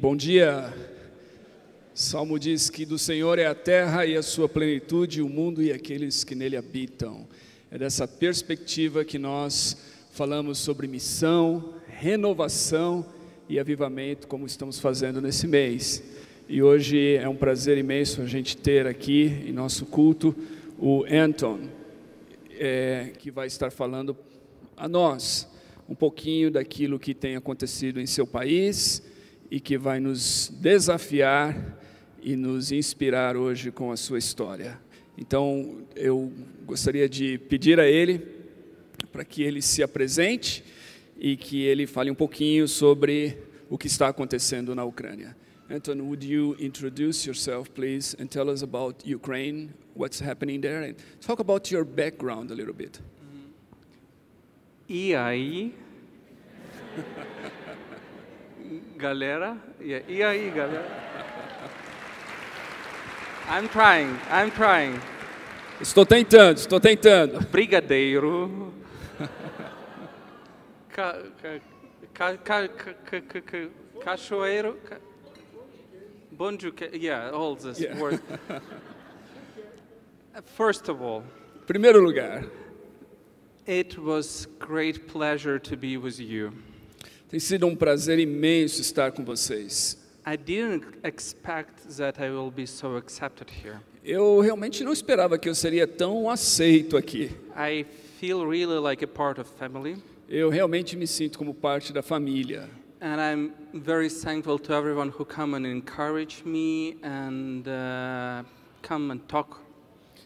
Bom dia. Salmo diz que do Senhor é a terra e a sua plenitude, o mundo e aqueles que nele habitam. É dessa perspectiva que nós falamos sobre missão, renovação e avivamento, como estamos fazendo nesse mês. E hoje é um prazer imenso a gente ter aqui em nosso culto o Anton, é, que vai estar falando a nós um pouquinho daquilo que tem acontecido em seu país e que vai nos desafiar e nos inspirar hoje com a sua história. Então, eu gostaria de pedir a ele para que ele se apresente e que ele fale um pouquinho sobre o que está acontecendo na Ucrânia. Anton, would you introduce yourself, please, and tell us about Ukraine, what's happening there, and talk about your background a little bit. E aí? galera? E aí, galera? I'm trying, I'm trying. Estou tentando, estou tentando. Brigadeiro. Ca, ca, ca, ca, ca, ca, cachoeiro. Ca, bonju, yeah, all this Yeah. word. First of all, Primeiro lugar, it was great pleasure to be with you. Tem sido um prazer imenso estar com vocês. I didn't expect that I will be so accepted here. Eu realmente não esperava que eu seria tão aceito aqui. I feel really like a part of family, Eu realmente me sinto como parte da família. and I'm very thankful to everyone who come and encourage me and uh, come and talk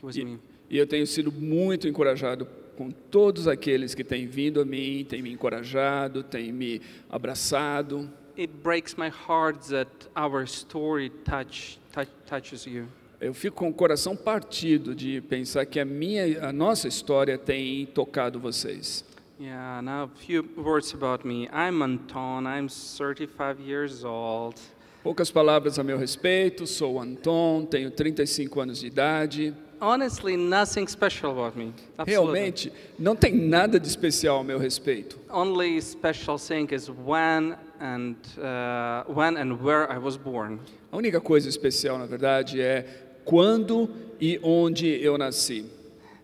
with E, me. e eu tenho sido muito encorajado com todos aqueles que têm vindo a mim, têm me encorajado, têm me abraçado. It breaks my heart that our story touch, touch, touches you. Eu fico com o coração partido de pensar que a minha, a nossa história tem tocado vocês. Yeah, now a few words about me. I'm Anton, I'm 35 years old. Poucas palavras a meu respeito. Sou Anton, tenho 35 anos de idade. Honestly, nothing special about me. Realmente, não tem nada de especial a meu respeito. Only special thing is when and uh, when and where I was born. A única coisa especial, na verdade, é quando e onde eu nasci.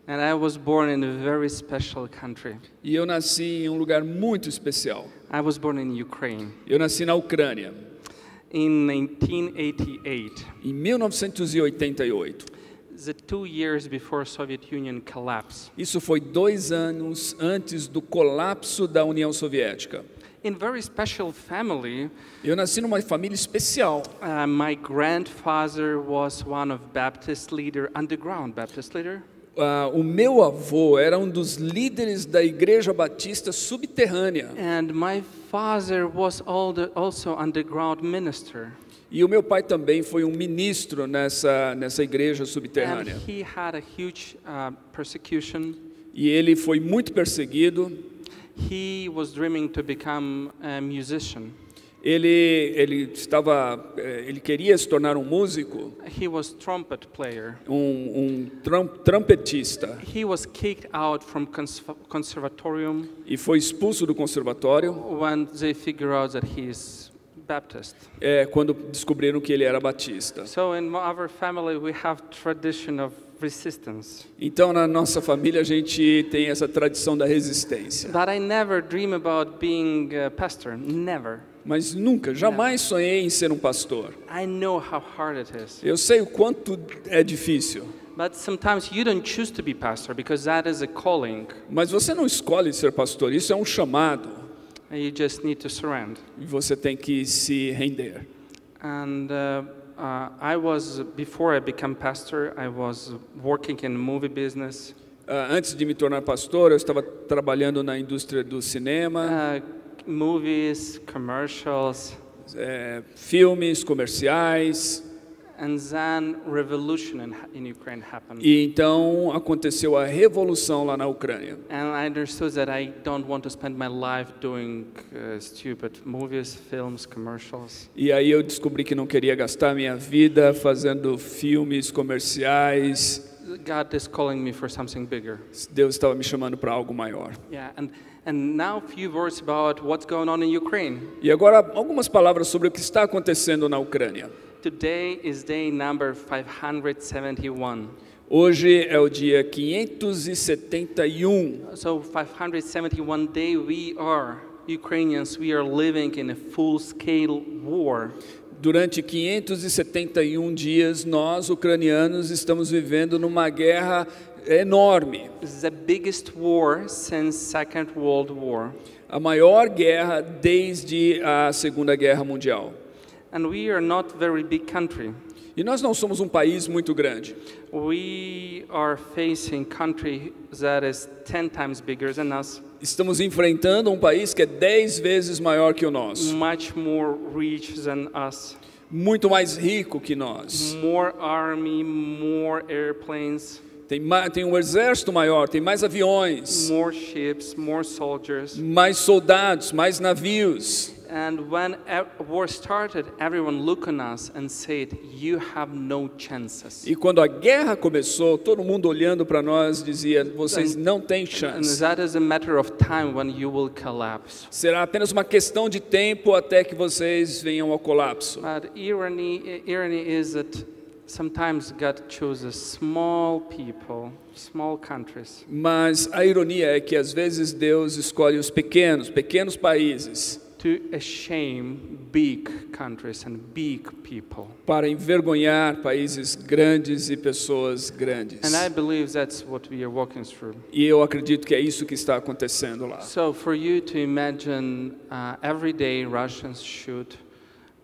And I was born in a very special country. E eu nasci em um lugar muito especial. I was born in Ukraine Eu nasci na Ucrânia, in 1988, em 1988. The two years before Soviet Union collapse. Isso foi dois anos antes do colapso da União Soviética. In very special family, Eu nasci numa família especial. uh, my grandfather was one of Baptist leader, underground Baptist leader. Ah, o meu avô era um dos líderes da Igreja Batista subterrânea. And my father was also underground minister. E o meu pai também foi um ministro nessa, nessa igreja And subterrânea. he had a huge uh, persecution. E ele foi muito perseguido. He was dreaming to become a musician. Ele, ele estava, eh, ele queria se tornar um músico, He was trumpet player. um, um trompetista, He was kicked out from cons- conservatorium e foi expulso do conservatório when they figure out that he is Baptist. eh, quando descobriram que ele era batista. So in our family we have tradition of resistance. Então, na nossa família, a gente tem essa tradição da resistência. But I never dream about being a pastor. Never. Mas nunca, jamais sonhei em ser um pastor. I know how hard it is. Eu sei o quanto é difícil, But sometimes you don't choose to be pastor because that is a calling. mas você não escolhe ser pastor, isso é um chamado you just need to surrender. e você tem que se render. And uh, uh, I was, before I became pastor, I was working in movie business, Ah, antes de me tornar pastor, eu estava trabalhando na indústria do cinema, uh, movies, commercials, eh, filmes, comerciais, e então aconteceu a revolução lá na Ucrânia. And I understood that I don't want to spend my life doing stupid movies, films, commercials. E aí eu descobri que não queria gastar minha vida fazendo filmes comerciais. God is calling me for something bigger. Deus estava me chamando para algo maior. Yeah, and, and now a few words about what's going on in Ukraine. E agora algumas palavras sobre o que está acontecendo na Ucrânia. Today is day number 571. Hoje é o dia 571. So 571 day we are Ukrainians, we are living in a full-scale war. Durante 571 dias, nós, ucranianos, estamos vivendo numa guerra enorme. The biggest war since Second World War. A maior guerra desde a Segunda Guerra Mundial. And we are not very big country. E nós não somos um país muito grande. We are facing country that is 10 times bigger than us, Estamos enfrentando um país que é 10 vezes maior que o nosso, much more rich than us, muito mais rico que nós. more army, more airplanes, Tem, tem um exército maior, tem mais aviões, more ships, more soldiers. mais soldados, mais navios. And when war started, everyone looked on us and said, "You have no chances." E quando a guerra começou, todo mundo olhando para nós dizia: vocês não têm And chance. that is a matter of time when you will collapse. Será apenas uma questão de tempo até que vocês venham ao colapso. But irony, irony is that sometimes God chooses small people, small countries, Mas a ironia é que às vezes Deus escolhe os pequenos, pequenos países, to shame big countries and big people. para envergonhar países grandes e pessoas grandes. And I believe that's what we are walking through. E eu acredito que é isso que está acontecendo lá. So, for you to imagine, uh, every day Russians shoot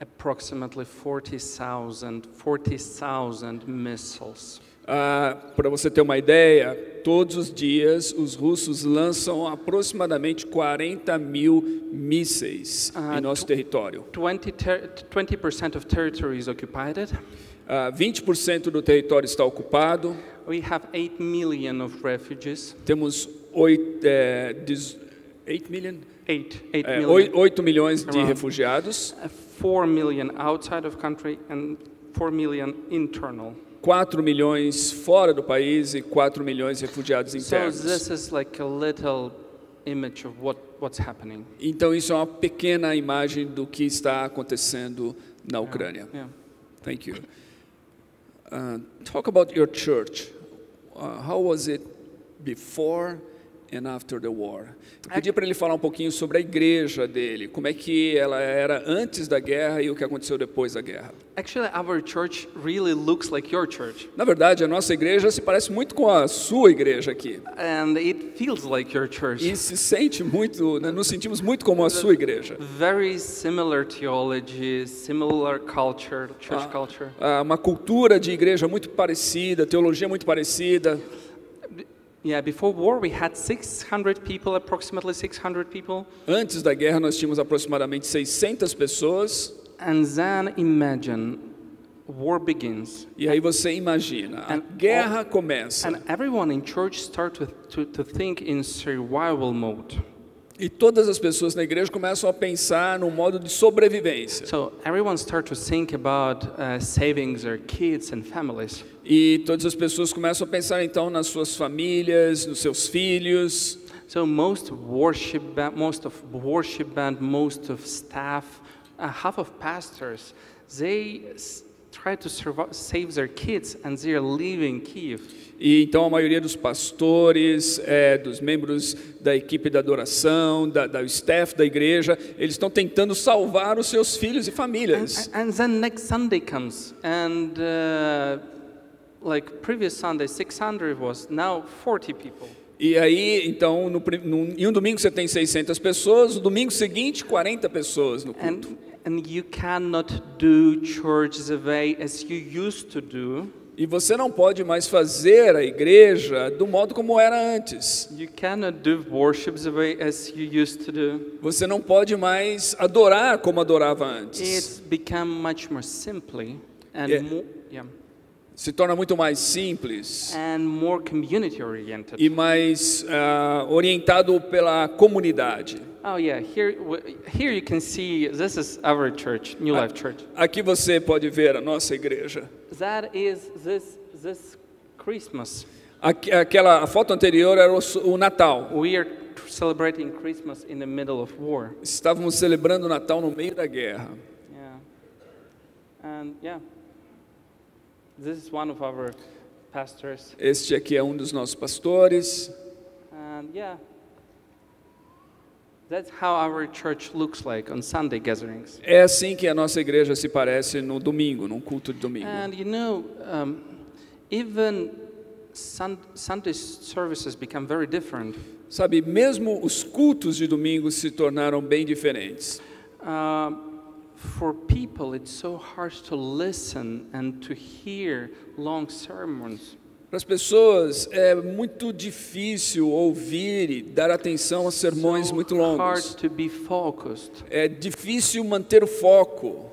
approximately 40,000 40,000 missiles. Ah, para você ter uma ideia, todos os dias os russos lançam aproximadamente 40 mil mísseis Ah, em nosso território. 20 ter- 20% of territory is occupied. Ah, 20% do território está ocupado. We have 8 million of refugees. Temos 8, é, 8 million? 8, 8 É, million. 8, 8 milhões de refugiados, Uh, 4 million outside of country and 4 million internal. 4 milhões fora do país e 4 milhões de refugiados So internos. this is like a little image of what, what's happening. Então isso é uma pequena imagem do que está acontecendo na Ucrânia. Yeah. Thank you. Uh, talk about your church. Uh, how was it before and after the war? Eu pedi para ele falar um pouquinho sobre a igreja dele, como é que ela era antes da guerra e o que aconteceu depois da guerra. Actually, our church really looks like your church. Na verdade, a nossa igreja se parece muito com a sua igreja aqui. And it feels like your church. E se sente muito, né, nos sentimos muito como a sua igreja. Very similar theology, similar culture, church culture. Ah, uma cultura de igreja muito parecida, teologia muito parecida. Yeah, before war we had 600 people, approximately 600 people. Antes da guerra, nós tínhamos aproximadamente 600 pessoas. And then imagine war begins. E aí você imagina, a And guerra começa And everyone in church start to, to, think in survival mode. e todas as pessoas na igreja começam a pensar no modo de sobrevivência. So everyone start to think about uh, saving their kids and families. E todas as pessoas começam a pensar então nas suas famílias, nos seus filhos. So most worship band, most of worship band, most of staff, uh, half of pastors, they try to survive, save their kids, and they are leaving Kiev. E então a maioria dos pastores, é, dos membros da equipe da adoração, da, da staff da igreja, eles estão tentando salvar os seus filhos e famílias. And, and then next Sunday comes, and uh, like previous Sunday, 600 was now 40 people. E aí, então, no, num- em um domingo você tem 600 pessoas, no domingo seguinte, 40 pessoas no culto. And, and you cannot do church the way as you used to do. E você não pode mais fazer a igreja do modo como era antes. You do the way as you used to do. Você não pode mais adorar como adorava antes. It's become much more simply and Yeah. more, yeah, Se torna muito mais simples and more community oriented. e mais ah, orientado pela comunidade. Oh yeah, here here you can see this is our church, New Life Church. Aqui você pode ver a nossa igreja. That is this this Christmas. Aqu- Aquela a foto anterior era o, o Natal. We are celebrating Christmas in the middle of war. Estávamos celebrando o Natal no meio da guerra. Yeah. And yeah, this is one of our pastors. Este aqui é um dos nossos pastores. And yeah, that's how our church looks like on Sunday gatherings. É assim que a nossa igreja se parece no domingo, num culto de domingo. And you know, um, even sun- Sunday services become very different. Sabe, mesmo os cultos de domingo se tornaram bem diferentes. Um, for people, it's so hard to listen and to hear long sermons. Para as pessoas é muito difícil ouvir e dar atenção a sermões So muito hard longos. to be focused. É difícil manter o foco.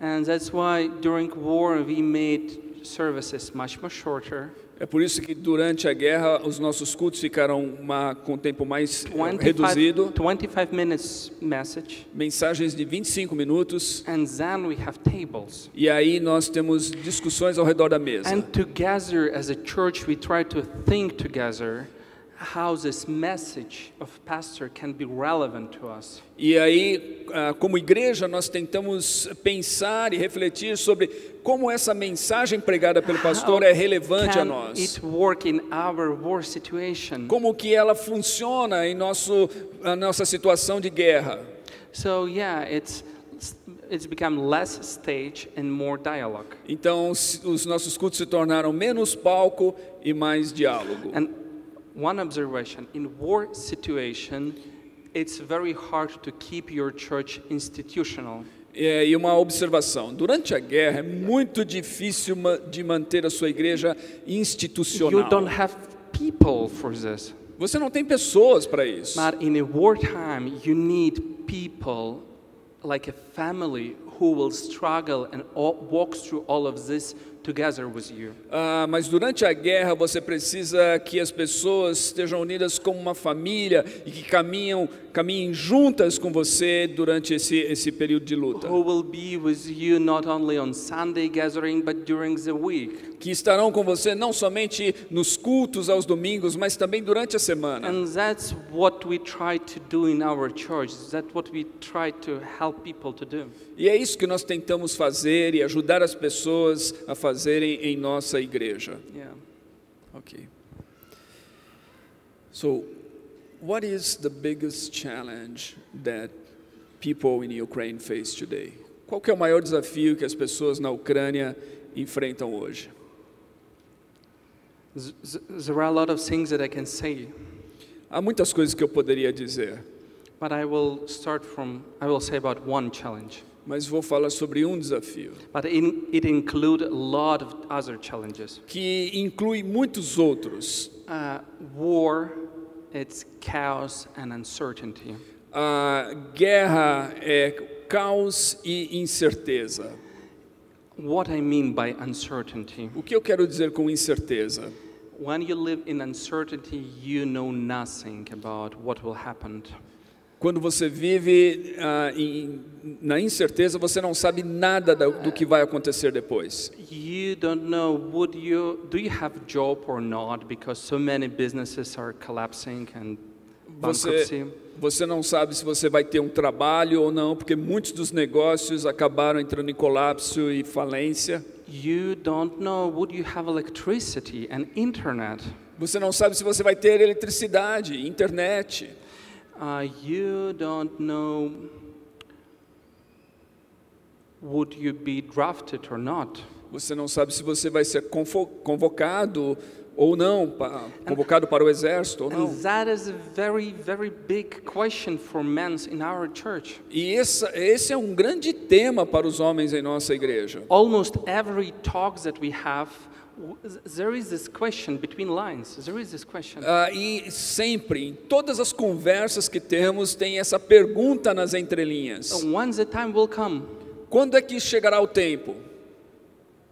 And that's why during war we made services much more shorter. É por isso que durante a guerra os nossos cultos ficaram uma, com tempo mais eh, 25, reduzido, 25 minutes message. mensagens de 25 minutos, And then we have tables. e aí nós temos discussões ao redor da mesa. And together as a church, we try to think together how this message of pastor can be relevant to us. E aí, ah, como igreja, nós tentamos pensar e refletir sobre como essa mensagem pregada pelo pastor é relevante a nós. Como que ela funciona em nosso, a nossa situação de guerra. So yeah, it's it's become less stage and more dialogue. Então, os nossos cultos se tornaram menos palco e mais diálogo. And one observation in war situation, it's very hard to keep your church institutional. É, e uma observação: durante a guerra é muito difícil de manter a sua igreja You institucional. don't have people for this. Você não tem pessoas para isso. But in a wartime, you need people like a family who will struggle and walk through all of this together with you. Ah, mas durante a guerra você precisa que as pessoas estejam unidas como uma família e que caminham, caminhem juntas com você durante esse, esse período de luta. Who will be with you not only on Sunday gathering, but during the week. Que estarão com você não somente nos cultos aos domingos, mas também durante a semana. And that's what we try to do in our church. That's what we try to help people to do. E é isso que nós tentamos fazer e ajudar as pessoas a fazerem em nossa igreja. Yeah. Okay. So, what is the biggest challenge that people in Ukraine face today? Qual que é o maior desafio que as pessoas na Ucrânia enfrentam hoje? Th- th- There are a lot of things that I can say, Há muitas coisas que eu poderia dizer, but I will start from, I will say about one challenge. Mas vou falar sobre um desafio But in, it includes a lot of other challenges. que inclui muitos outros. Uh, war, it's chaos and uncertainty. A guerra é caos e incerteza. What I mean by uncertainty, O que eu quero dizer com incerteza? when you live in uncertainty, you know nothing about what will happen. Quando você vive ah, em- na incerteza, você não sabe nada da- do que vai acontecer depois. You don't know would you do you have a job or not because so many businesses are collapsing and bankruptcy. Você, você não sabe se você vai ter um trabalho ou não, porque muitos dos negócios acabaram entrando em colapso e falência. You don't know would you have electricity and internet. Você não sabe se você vai ter eletricidade, internet. Uh, you don't know would you be drafted or not. Você não sabe se você vai ser convocado ou não, pa- convocado para o exército ou não. And that is a very, very big question for men in our church. E essa, esse é um grande tema para os homens em nossa igreja. Almost every talk that we have, there is this question between lines. There is this question. Ah, e sempre, em todas as conversas que temos, tem essa pergunta nas entrelinhas: the time will come, quando é que chegará o tempo?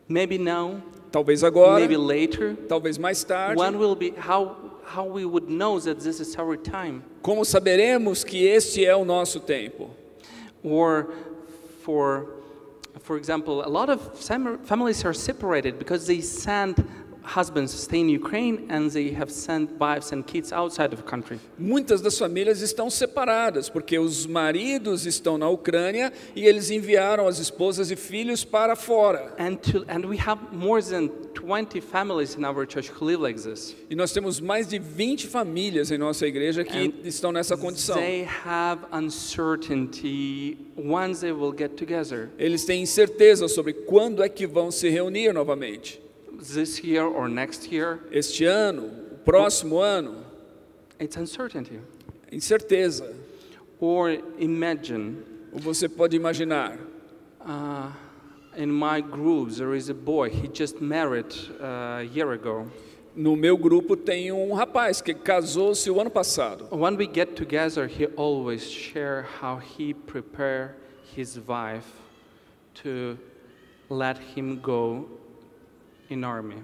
maybe now, Talvez agora, maybe later. talvez mais tarde. When will be how how we would know that this is our time? Como saberemos que este é o nosso tempo? Or for for example, a lot of families are separated because they send husbands stay in Ukraine and they have sent wives and kids outside of the country. Muitas das famílias estão separadas, porque os maridos estão na Ucrânia e eles enviaram as esposas e filhos para fora. And, to, and we have more than 20 families in our church who live like this. E nós temos mais de 20 famílias em nossa igreja que And estão nessa condição. They have uncertainty when they will get together. Eles têm incerteza sobre quando é que vão se reunir novamente. This year or next year, Este ano, o próximo ano, it's uncertainty. incerteza. Or imagine Ou você pode imaginar, uh, in my group there is a boy, he just married uh, a year ago. no meu grupo tem um rapaz que casou-se o ano passado. When we get together, he always share how he prepare his wife to let him go in army.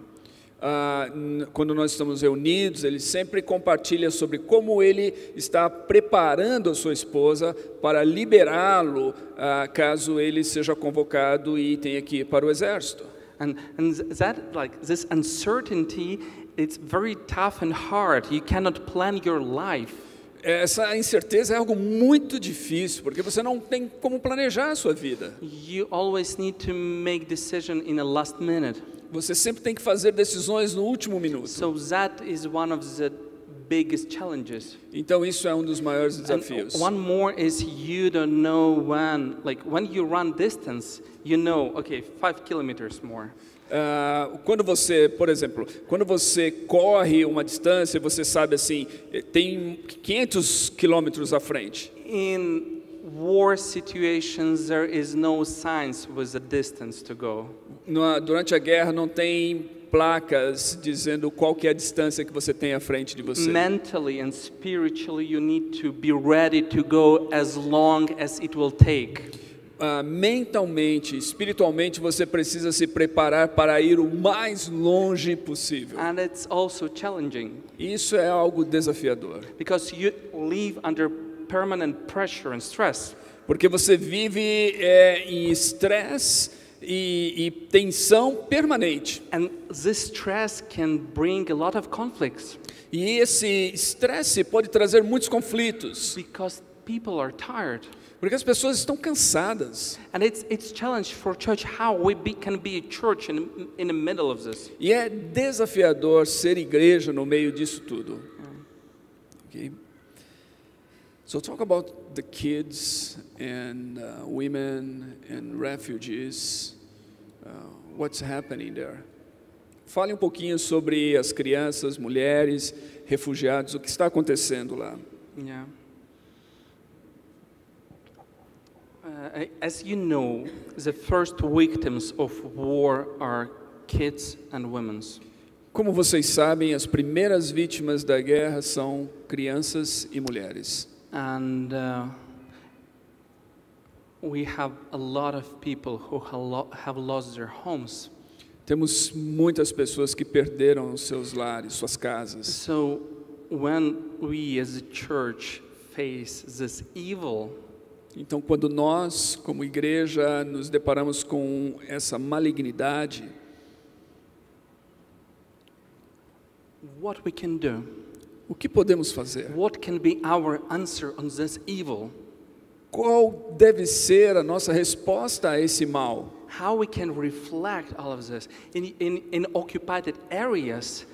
Ah, quando nós estamos reunidos, ele sempre compartilha sobre como ele está preparando a sua esposa para liberá-lo ah, caso ele seja convocado e tenha que ir para o exército. And, and th- that, like, this uncertainty, it's very tough and hard. You cannot plan your life. Essa incerteza é algo muito difícil, porque você não tem como planejar a sua vida. Você sempre tem que fazer decisões no último minuto. So that is one of the biggest challenges. Então isso é um dos maiores And desafios. one more is you don't know when, like when you run distance, you know, okay, five kilometers more. Ah, quando você, por exemplo, quando você corre uma distância, você sabe assim, eh, tem 500 quilômetros à frente. In war situations, there is no signs with the distance to go. Durante a guerra não tem placas dizendo qual que é a distância que você tem à frente de você. Mentally and spiritually, you need to be ready to go as long as it will take. Ah, mentalmente, espiritualmente, você precisa se preparar para ir o mais longe possível. And it's also challenging Isso é algo desafiador, because you live under permanent pressure and stress. porque você vive é, em estresse e, e tensão permanente. And this stress can bring a lot of conflicts E esse estresse pode trazer muitos conflitos, because people are tired. porque as pessoas estão cansadas. And it's, it's challenge for church how we be, can be a church in, in the middle of this. E é desafiador ser igreja no meio disso tudo. Okay? So talk about the kids and uh, women and refugees. Uh, what's happening there? Fale um pouquinho sobre as crianças, mulheres, refugiados, o que está acontecendo lá. Yeah. Uh, as you know, the first victims of war are kids and women. Como vocês sabem, as primeiras vítimas da guerra são crianças e mulheres. And uh, we have a lot of people who have lost their homes. Temos muitas pessoas que perderam seus lares, suas casas. So when we as a church face this evil, Então, quando nós, como igreja, nos deparamos com essa malignidade, what we can do? O que podemos fazer? What can be our answer on this evil? Qual deve ser a nossa resposta a esse mal? How we can reflect all of this? In, in, in occupied areas,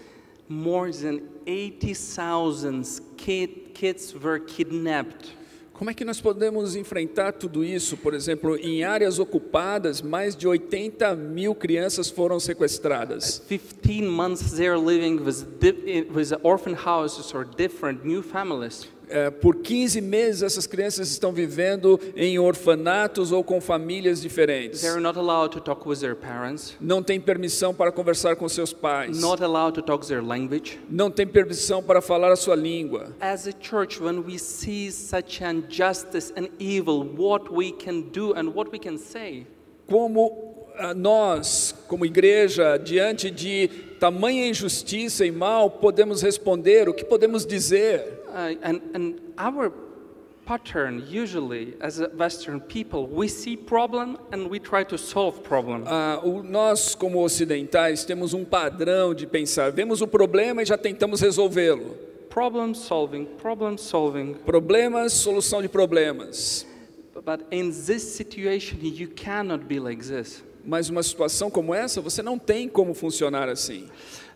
more than 80,000 kid, kids were kidnapped. Como é que nós podemos enfrentar tudo isso? Por exemplo, em áreas ocupadas, mais de 80 mil crianças foram sequestradas. 15 months living with, with orphan houses or different new families. É, por 15 meses, essas crianças estão vivendo em orfanatos ou com famílias diferentes. They're not allowed to talk with their parents, Não tem permissão para conversar com seus pais. not allowed to talk their language. Não tem permissão para falar a sua língua. As a church, when we see such injustice and evil, what we can do and what we can say. Como ah, nós, como igreja, diante de tamanha injustiça e mal, podemos responder? O que podemos dizer? Uh, and, and our pattern usually as Western people, we see problem and we try to solve problem. O- nós, como ocidentais, temos um padrão de pensar. Vemos o problema e já tentamos resolvê-lo. Problem solving, problem solving. Problemas, solução de problemas. But in this situation, you cannot be like this. Mas uma situação como essa, você não tem como funcionar assim.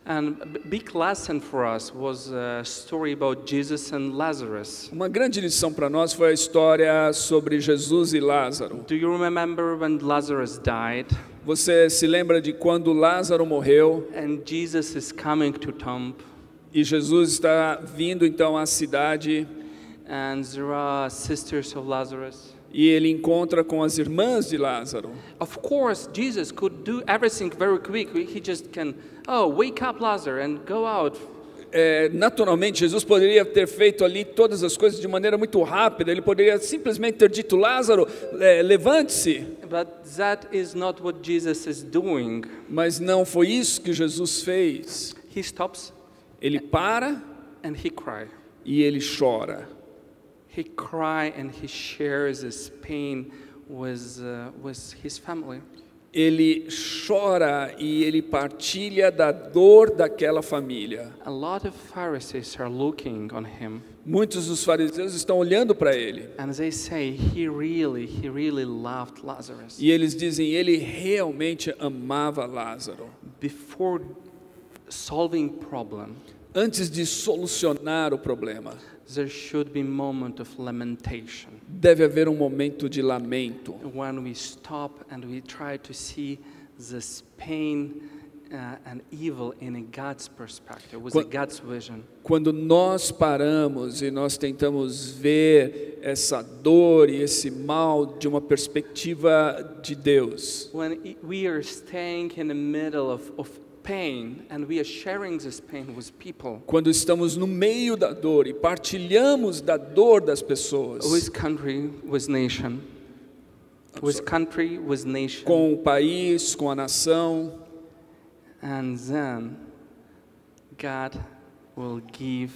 And a b- big lesson for us was a story about Jesus and Lazarus. Uma grande lição para nós foi a história sobre Jesus e Lázaro. Do you remember when Lazarus died Você se lembra de quando Lázaro morreu and Jesus is coming to tomb e Jesus está vindo então à cidade and there are sisters of Lazarus? e ele encontra com as irmãs de Lázaro. Of course, Jesus could do everything very quick. He just can, oh, wake up Lazarus and go out. É, naturalmente, Jesus poderia ter feito ali todas as coisas de maneira muito rápida. Ele poderia simplesmente ter dito: Lázaro, é, levante-se. But that is not what Jesus is doing. Mas não foi isso que Jesus fez. He stops Ele para and he cry. e ele chora. He cry and he shares his pain with, uh, with his family. Ele chora e ele partilha da dor daquela família. A lot of Pharisees are looking on him Muitos dos fariseus estão olhando para ele and they say he really, he really loved Lazarus. e eles dizem: ele realmente amava Lázaro. Before solving problem, Antes de solucionar o problema, there should be moment of lamentation deve haver um momento de lamento. when we stop and we try to see this pain uh, and evil in a God's perspective, with a Quan- God's vision. Quando nós paramos e nós tentamos ver essa dor e esse mal de uma perspectiva de Deus, When we are staying in the middle of, of pain and we are sharing this pain with people, quando estamos no meio da dor e partilhamos da dor das pessoas, with country, with nation, with country, with nation, com o país, com a nação, and then God will give,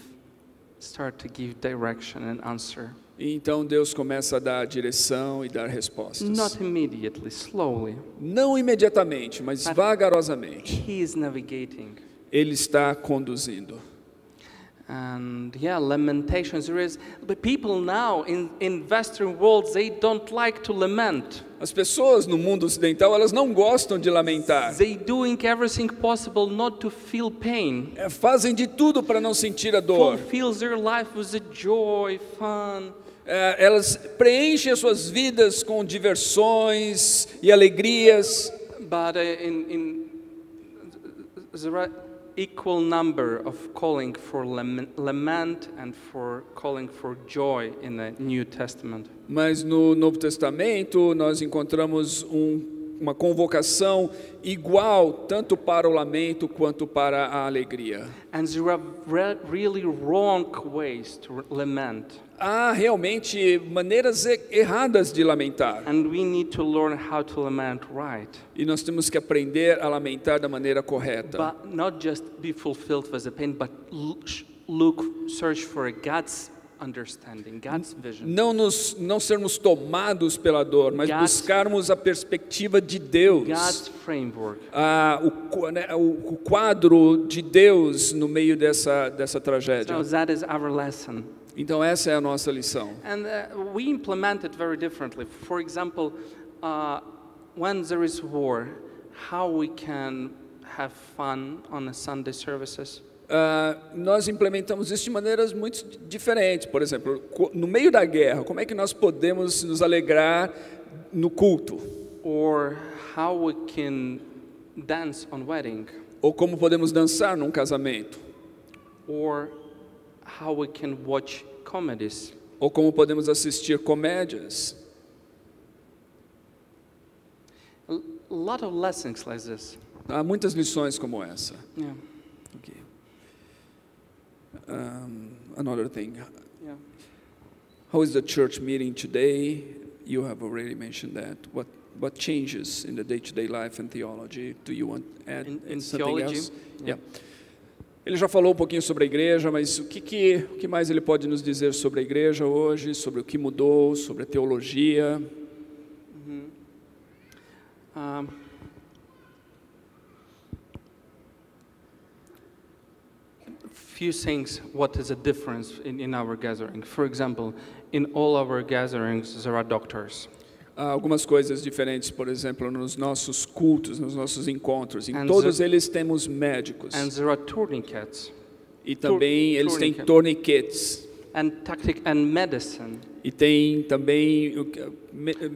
start to give direction and answer. E então Deus começa a dar direção e dar respostas. Not immediately, slowly. Não imediatamente, mas vagarosamente. He is navigating. Ele está conduzindo. And yeah, lamentations. There is, but people now in, in Western world, they don't like to lament. As pessoas no mundo ocidental, elas não gostam de lamentar. They doing everything possible not to feel pain. É, fazem de tudo para não sentir a dor. Fulfills their life with the joy, fun. É, elas preenchem as suas vidas com diversões e alegrias, But uh, in, in equal number of calling for lament, and for calling for joy in the New Testament. mas no Novo Testamento nós encontramos um- uma convocação igual tanto para o lamento quanto para a alegria. And there are re- really wrong ways to lament. Há realmente maneiras erradas de lamentar And we need to learn how to lament right. e nós temos que aprender a lamentar da maneira correta. But not just be fulfilled with the pain, but look, search for God's understanding, God's vision. Não, nos, não sermos tomados pela dor, mas God's- buscarmos a perspectiva de Deus. God's framework. Ah, o, né, o- o quadro de Deus no meio dessa, dessa tragédia. So that is our lesson. Então, essa é a nossa lição. And uh, we implement it very differently. For example, uh, when there is war, how we can have fun on the Sunday services. Ah, nós implementamos isso de maneiras muito diferentes. Por exemplo, no meio da guerra, como é que nós podemos nos alegrar no culto? Or how we can dance on wedding. Ou como podemos dançar num casamento? Or how we can watch comedies. Ou como podemos assistir comédias? A lot of lessons like this. Há muitas lições como essa. Yeah. Okay. Um, another thing. Yeah. How is the church meeting today? You have already mentioned that. What what changes in the day-to-day life and theology? Do you want to add In- in something theology? else? Yeah. Yeah. Ele já falou um pouquinho sobre a igreja, mas o que, que, o que mais ele pode nos dizer sobre a igreja hoje, sobre o que mudou, sobre a teologia? Um, few things what is a difference in, in our gathering. For example, in all our gatherings there are doctors. Algumas coisas diferentes, por exemplo, nos nossos cultos, nos nossos encontros. Em And todos the- eles temos médicos. And there are tourniquets E também eles têm torniquetes. and tactic and medicine. E tem também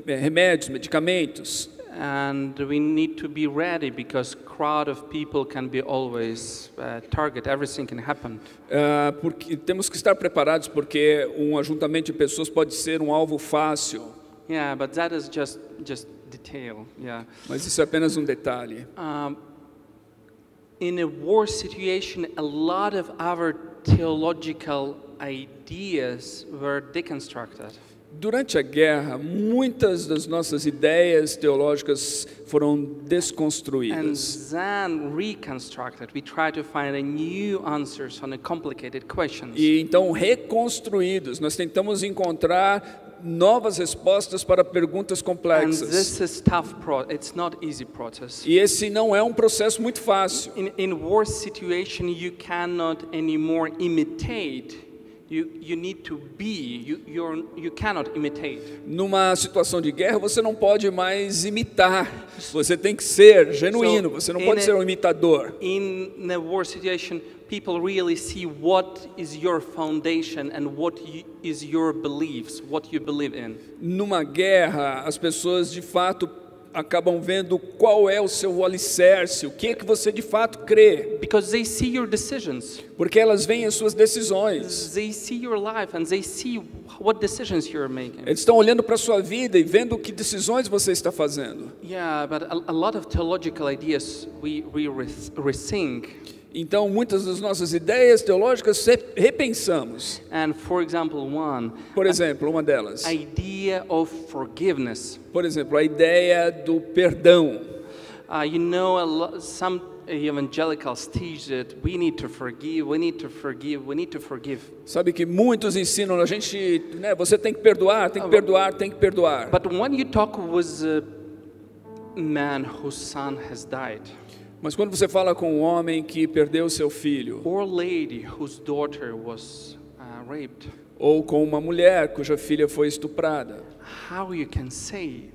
eh, remédios, medicamentos. And we need to be ready because crowd of people can be always uh, target. Everything can happen. Ah, porque temos que estar preparados porque um ajuntamento de pessoas pode ser um alvo fácil, Yeah, but that is just just detail. Yeah. mas isso é apenas um detalhe. Um, in a war situation, a lot of our theological ideas were deconstructed. Durante a guerra, muitas das nossas ideias teológicas foram And desconstruídas. then reconstructed. We try to find a new answers on a complicated questions. E então reconstruídos, nós tentamos encontrar novas respostas para perguntas complexas. this is tough. Pro- it's not easy process. E esse não é um processo muito fácil. In in war situation, you cannot anymore imitate. You you need to be. You you're, you cannot imitate. Numa situação de guerra, você não pode mais imitar. Você tem que ser genuíno, So, você não pode a- ser um imitador. in the war situation, people really see what is your foundation and what you, is your beliefs, what you believe in. Numa guerra, as pessoas de fato acabam vendo qual é o seu alicerce, o que é que você de fato crê, Because they see your decisions, porque elas veem as suas decisões. they see your life, and they see what decisions you're making. Eles estão olhando para a sua vida e vendo que decisões você está fazendo. Yeah, but a, a lot of theological ideas we, we re- rethink. Então, muitas das nossas ideias teológicas re- repensamos. And for example, one Por exemplo, uma delas. idea of forgiveness. Por exemplo, a ideia do perdão. Uh, you know, a some evangelicals teach that we need to forgive, we need to forgive, we need to forgive. Sabe que muitos ensinam a gente, né, você tem que perdoar, tem que perdoar, tem que perdoar. But when you talk with a man whose son has died, Mas quando você fala com um homem que perdeu seu filho, or lady whose daughter was uh, raped, ou com uma mulher cuja filha foi estuprada, how you can say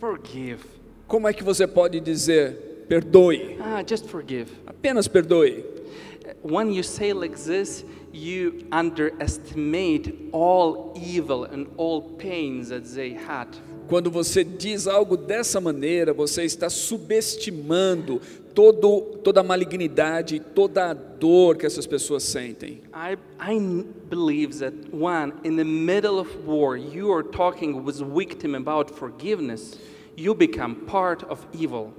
forgive? como é que você pode dizer perdoe? Ah, just forgive. Apenas perdoe. When you say like this, you underestimate all evil and all pains that they had. Quando você diz algo dessa maneira, você está subestimando todo, toda a malignidade, toda a dor que essas pessoas sentem. I, I believe that when in the middle of war you are talking with victim about forgiveness, you become part of evil.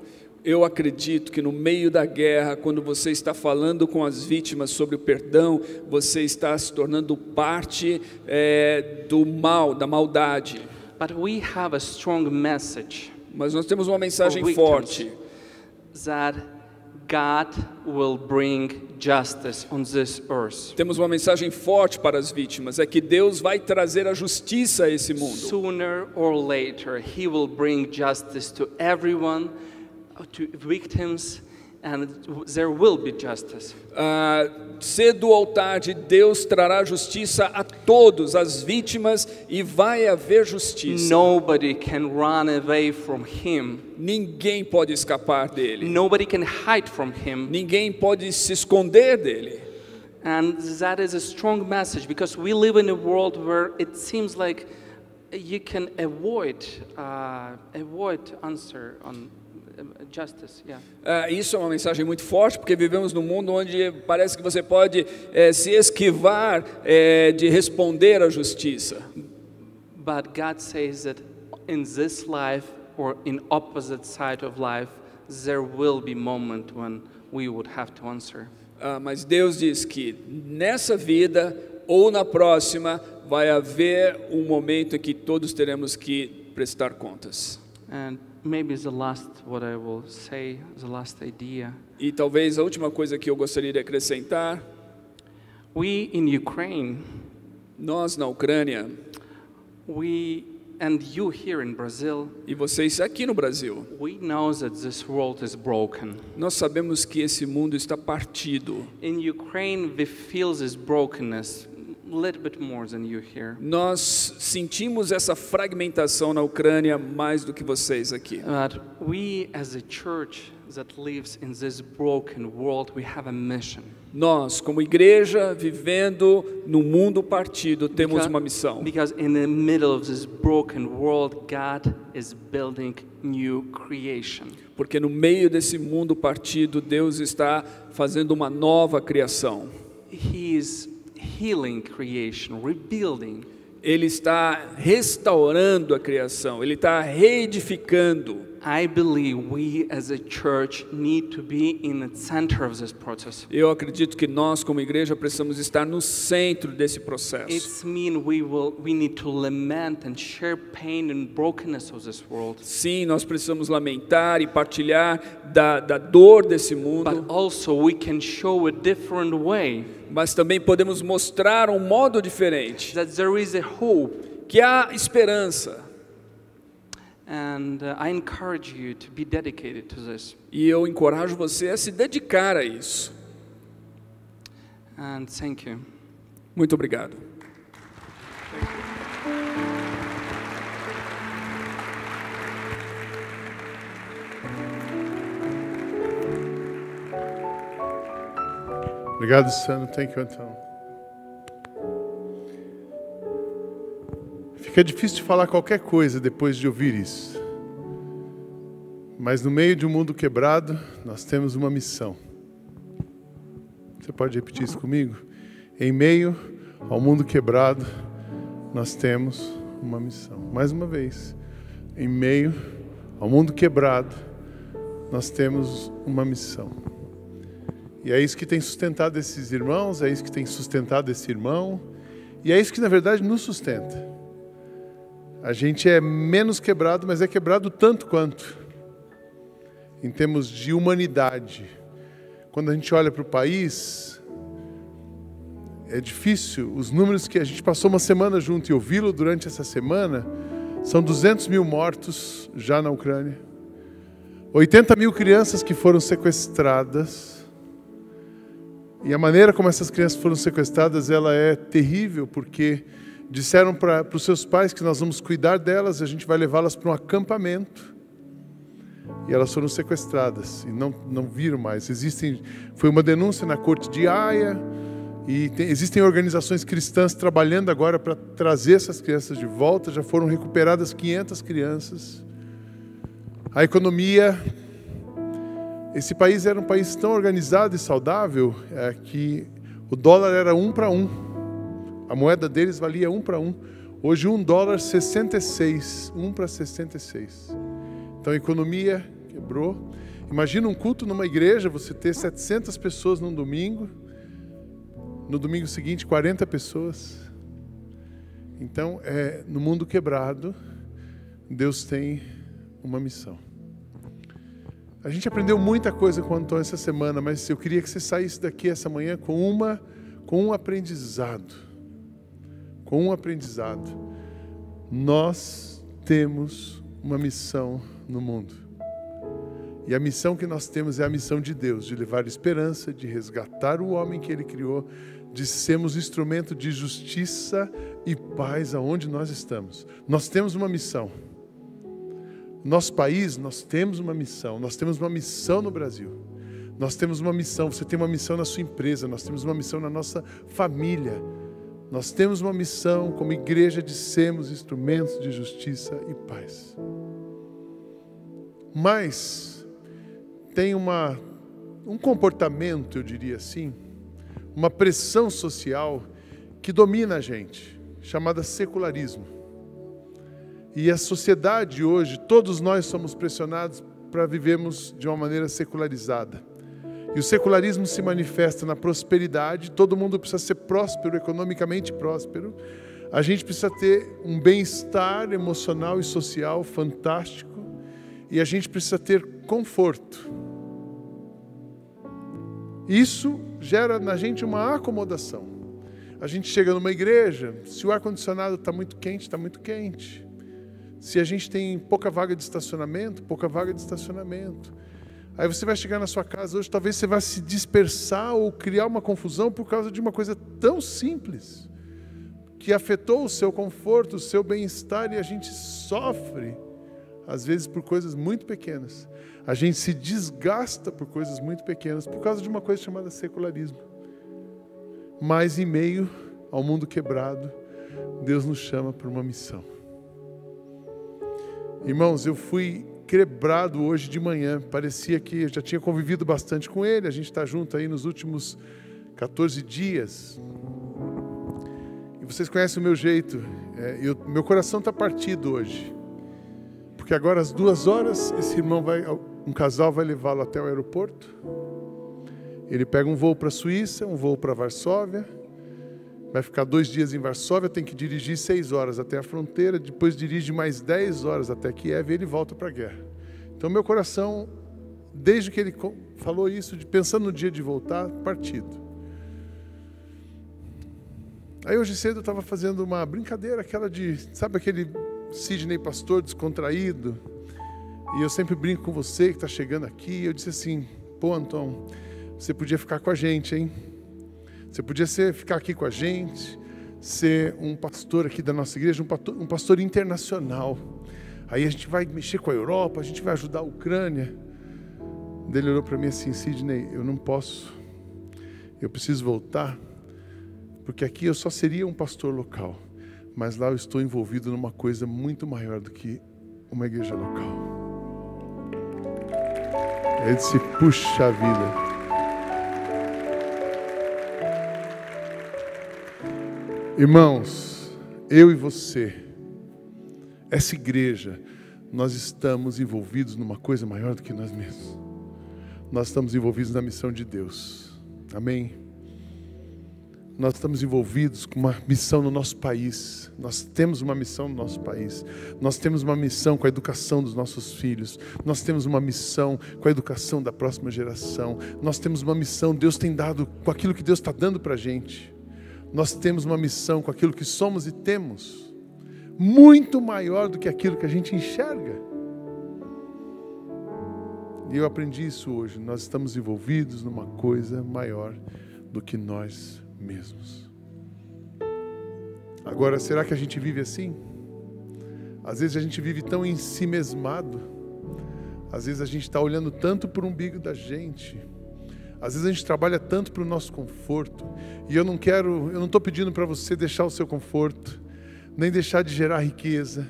Eu acredito que no meio da guerra, quando você está falando com as vítimas sobre o perdão, você está se tornando parte é, do mal, da maldade. But we have a strong message Mas nós temos uma mensagem forte that God will bring justice on this earth. Temos uma mensagem forte para as vítimas, é que Deus vai trazer a justiça a esse mundo. Sooner or later, He will bring justice to everyone, to victims, and there will be justice. Ah, cedo ou tarde, Deus trará justiça a todos, as vítimas, e vai haver justiça. Nobody can run away from Him. Ninguém pode escapar dele. Nobody can hide from Him. Ninguém pode se esconder dele. And that is a strong message because we live in a world where it seems like you can avoid uh, avoid answer on uh, justice. Yeah. Ah, isso é uma mensagem muito forte, porque vivemos num mundo onde parece que você pode eh, se esquivar eh, de responder à justiça. But God says that in this life or in opposite side of life, there will be moment when we would have to answer. Ah, mas Deus diz que nessa vida ou na próxima vai haver um momento em que todos teremos que prestar contas. And maybe it's the last what I will say, the last idea. E talvez a última coisa que eu gostaria de acrescentar, We in Ukraine, nós na Ucrânia we and you here in Brazil, e vocês aqui no Brasil, we know that this world is broken. nós sabemos que esse mundo está partido. In Ukraine, we feel this brokenness a little bit more than you here. Nós sentimos essa fragmentação na Ucrânia mais do que vocês aqui. But we, as a church that lives in this broken world, we have a mission. Nós, como igreja, vivendo no mundo partido, temos Because- uma missão. Because in the middle of this broken world, God is building new creation. Porque no meio desse mundo partido, Deus está fazendo uma nova criação. He is healing creation, rebuilding. Ele está restaurando a criação, ele está reedificando. I believe we as a church need to be in the center of this process. Eu acredito que nós, como igreja, precisamos estar no centro desse processo. It's mean we will we need to lament and share pain and brokenness of this world. Sim, nós precisamos lamentar e partilhar da, da dor desse But mundo, also we can show a different way mas também podemos mostrar um modo diferente, that there is a hope. que há esperança. And uh, I encourage you to be dedicated to this. E eu encorajo você a se dedicar a isso. And thank you. Muito obrigado. Obrigado, Sandro. Thank you, então. Fica difícil de falar qualquer coisa depois de ouvir isso. Mas no meio de um mundo quebrado, nós temos uma missão. Você pode repetir isso comigo? Em meio ao mundo quebrado, nós temos uma missão. Mais uma vez. Em meio ao mundo quebrado, nós temos uma missão. E é isso que tem sustentado esses irmãos, é isso que tem sustentado esse irmão, e é isso que na verdade nos sustenta. A gente é menos quebrado, mas é quebrado tanto quanto, em termos de humanidade. Quando a gente olha para o país, é difícil. Os números que a gente passou uma semana junto e ouvi-lo durante essa semana são 200 mil mortos já na Ucrânia, 80 mil crianças que foram sequestradas. E a maneira como essas crianças foram sequestradas, ela é terrível, porque disseram para os seus pais que nós vamos cuidar delas, a gente vai levá-las para um acampamento. E elas foram sequestradas e não, não viram mais. Existem, foi uma denúncia na corte de Haia, e tem, existem organizações cristãs trabalhando agora para trazer essas crianças de volta. Já foram recuperadas 500 crianças. A economia esse país era um país tão organizado e saudável é, que o dólar era um para um. A moeda deles valia um para um. Hoje um dólar 66, um para 66. Então a economia quebrou. Imagina um culto numa igreja, você ter 700 pessoas num domingo, no domingo seguinte 40 pessoas. Então, é, no mundo quebrado, Deus tem uma missão. A gente aprendeu muita coisa com o Antônio essa semana, mas eu queria que você saísse daqui essa manhã com uma com um aprendizado. Com um aprendizado. Nós temos uma missão no mundo. E a missão que nós temos é a missão de Deus, de levar esperança, de resgatar o homem que ele criou, de sermos instrumento de justiça e paz aonde nós estamos. Nós temos uma missão. Nosso país, nós temos uma missão. Nós temos uma missão no Brasil. Nós temos uma missão. Você tem uma missão na sua empresa. Nós temos uma missão na nossa família. Nós temos uma missão como igreja de sermos instrumentos de justiça e paz. Mas tem uma, um comportamento, eu diria assim, uma pressão social que domina a gente, chamada secularismo. E a sociedade hoje, todos nós somos pressionados para vivermos de uma maneira secularizada. E o secularismo se manifesta na prosperidade, todo mundo precisa ser próspero, economicamente próspero. A gente precisa ter um bem-estar emocional e social fantástico. e a gente precisa ter conforto. Isso gera na gente uma acomodação. A gente chega numa igreja, se o ar-condicionado está muito quente, está muito quente. Se a gente tem pouca vaga de estacionamento, pouca vaga de estacionamento. Aí você vai chegar na sua casa hoje, talvez você vá se dispersar ou criar uma confusão por causa de uma coisa tão simples, que afetou o seu conforto, o seu bem-estar, e a gente sofre, às vezes, por coisas muito pequenas. A gente se desgasta por coisas muito pequenas, por causa de uma coisa chamada secularismo. Mas em meio ao mundo quebrado, Deus nos chama para uma missão. Irmãos, eu fui quebrado hoje de manhã. Parecia que eu já tinha convivido bastante com ele. A gente está junto aí nos últimos 14 dias. E vocês conhecem o meu jeito. É, eu, meu coração está partido hoje. Porque agora às duas horas esse irmão vai, um casal vai levá-lo até o aeroporto. Ele pega um voo para a Suíça, um voo para Varsóvia. Vai ficar dois dias em Varsóvia, tem que dirigir seis horas até a fronteira, depois dirige mais dez horas até Kiev e ele volta para a guerra. Então meu coração, desde que ele falou isso, pensando no dia de voltar, partido. Aí hoje cedo eu estava fazendo uma brincadeira, aquela de, sabe aquele Sidney pastor descontraído, e eu sempre brinco com você que está chegando aqui. Eu disse assim: pô, Antônio, você podia ficar com a gente, hein? Você podia ser, ficar aqui com a gente, ser um pastor aqui da nossa igreja, um pastor, um pastor internacional. Aí a gente vai mexer com a Europa, a gente vai ajudar a Ucrânia. Ele olhou para mim assim: Sidney, eu não posso, eu preciso voltar, porque aqui eu só seria um pastor local mas lá eu estou envolvido numa coisa muito maior do que uma igreja local. Ele disse: puxa vida. Irmãos, eu e você, essa igreja, nós estamos envolvidos numa coisa maior do que nós mesmos. Nós estamos envolvidos na missão de Deus. Amém? Nós estamos envolvidos com uma missão no nosso país. Nós temos uma missão no nosso país. Nós temos uma missão com a educação dos nossos filhos. Nós temos uma missão com a educação da próxima geração. Nós temos uma missão, Deus tem dado com aquilo que Deus está dando para a gente. Nós temos uma missão com aquilo que somos e temos, muito maior do que aquilo que a gente enxerga. E eu aprendi isso hoje. Nós estamos envolvidos numa coisa maior do que nós mesmos. Agora, será que a gente vive assim? Às vezes a gente vive tão em si mesmado. Às vezes a gente está olhando tanto para o umbigo da gente. Às vezes a gente trabalha tanto para o nosso conforto. E eu não quero, eu não estou pedindo para você deixar o seu conforto, nem deixar de gerar riqueza.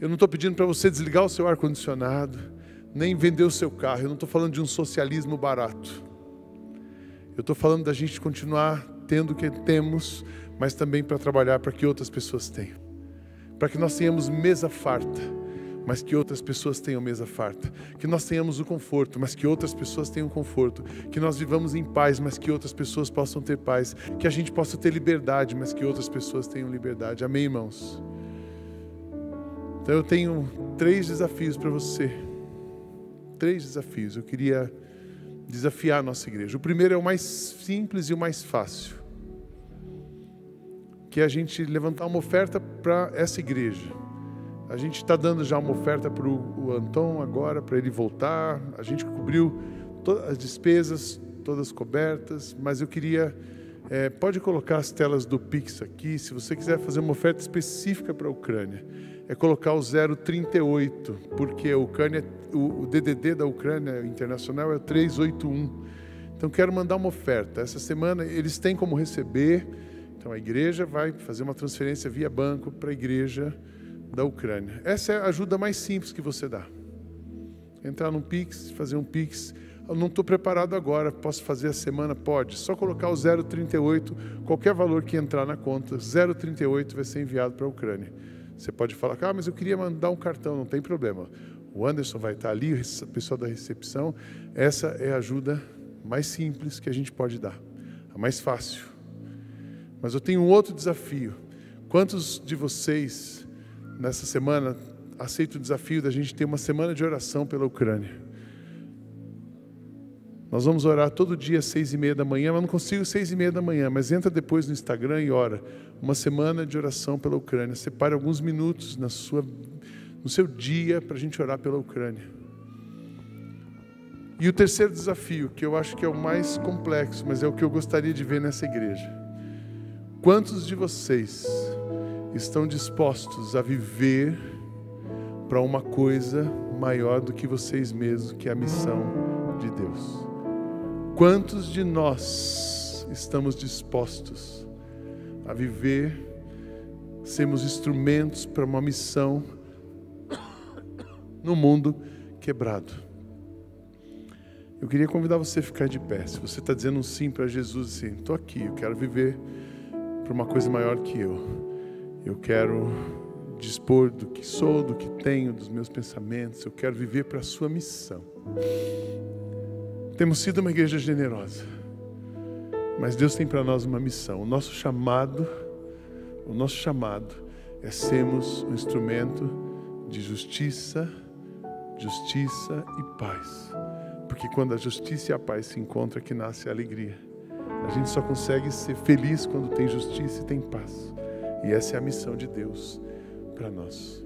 Eu não estou pedindo para você desligar o seu ar-condicionado, nem vender o seu carro. Eu não estou falando de um socialismo barato. Eu estou falando da gente continuar tendo o que temos, mas também para trabalhar para que outras pessoas tenham. Para que nós tenhamos mesa farta, mas que outras pessoas tenham mesa farta. Que nós tenhamos o conforto, mas que outras pessoas tenham conforto. Que nós vivamos em paz, mas que outras pessoas possam ter paz. Que a gente possa ter liberdade, mas que outras pessoas tenham liberdade. Amém, irmãos? Então eu tenho três desafios para você. Três desafios. Eu queria desafiar a nossa igreja. O primeiro é o mais simples e o mais fácil, que é a gente levantar uma oferta para essa igreja. A gente está dando já uma oferta para o Anton agora, para ele voltar. A gente cobriu todas as despesas, todas cobertas, mas eu queria. É, pode colocar as telas do Pix aqui, se você quiser fazer uma oferta específica para a Ucrânia é colocar o 038, porque a Ucrânia, o, DDD da Ucrânia Internacional é o 381. Então quero mandar uma oferta. Essa semana eles têm como receber, então a igreja vai fazer uma transferência via banco para a igreja da Ucrânia. Essa é a ajuda mais simples que você dá. Entrar num Pix, fazer um Pix. Eu não estou preparado agora, posso fazer a semana? Pode. Só colocar o 038, qualquer valor que entrar na conta, 038 vai ser enviado para a Ucrânia. Você pode falar, ah, mas eu queria mandar um cartão, não tem problema. O Anderson vai estar ali, o pessoal da recepção. Essa é a ajuda mais simples que a gente pode dar, a mais fácil. Mas eu tenho um outro desafio. Quantos de vocês, nessa semana, aceita o desafio da gente ter uma semana de oração pela Ucrânia. Nós vamos orar todo dia às seis e meia da manhã, mas não consigo seis e meia da manhã, mas entra depois no Instagram e ora. Uma semana de oração pela Ucrânia. Separe alguns minutos na sua, no seu dia para a gente orar pela Ucrânia. E o terceiro desafio, que eu acho que é o mais complexo, mas é o que eu gostaria de ver nessa igreja. Quantos de vocês estão dispostos a viver para uma coisa maior do que vocês mesmos, que é a missão de Deus? Quantos de nós estamos dispostos a viver, sermos instrumentos para uma missão no mundo quebrado? Eu queria convidar você a ficar de pé. Se você está dizendo um sim para Jesus, assim, estou aqui, eu quero viver para uma coisa maior que eu. Eu quero dispor do que sou, do que tenho, dos meus pensamentos. Eu quero viver para a sua missão. Temos sido uma igreja generosa, mas Deus tem para nós uma missão. O nosso chamado, o nosso chamado é sermos um instrumento de justiça, justiça e paz. Porque quando a justiça e a paz se encontram, é que nasce a alegria. A gente só consegue ser feliz quando tem justiça e tem paz. E essa é a missão de Deus para nós.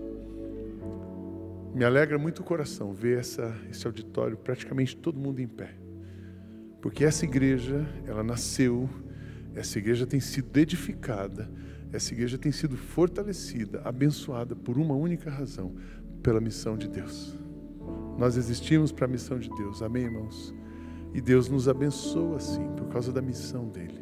Me alegra muito o coração ver essa, esse auditório, praticamente todo mundo em pé. Porque essa igreja, ela nasceu, essa igreja tem sido edificada, essa igreja tem sido fortalecida, abençoada por uma única razão, pela missão de Deus. Nós existimos para a missão de Deus, amém, irmãos? E Deus nos abençoa assim, por causa da missão dEle.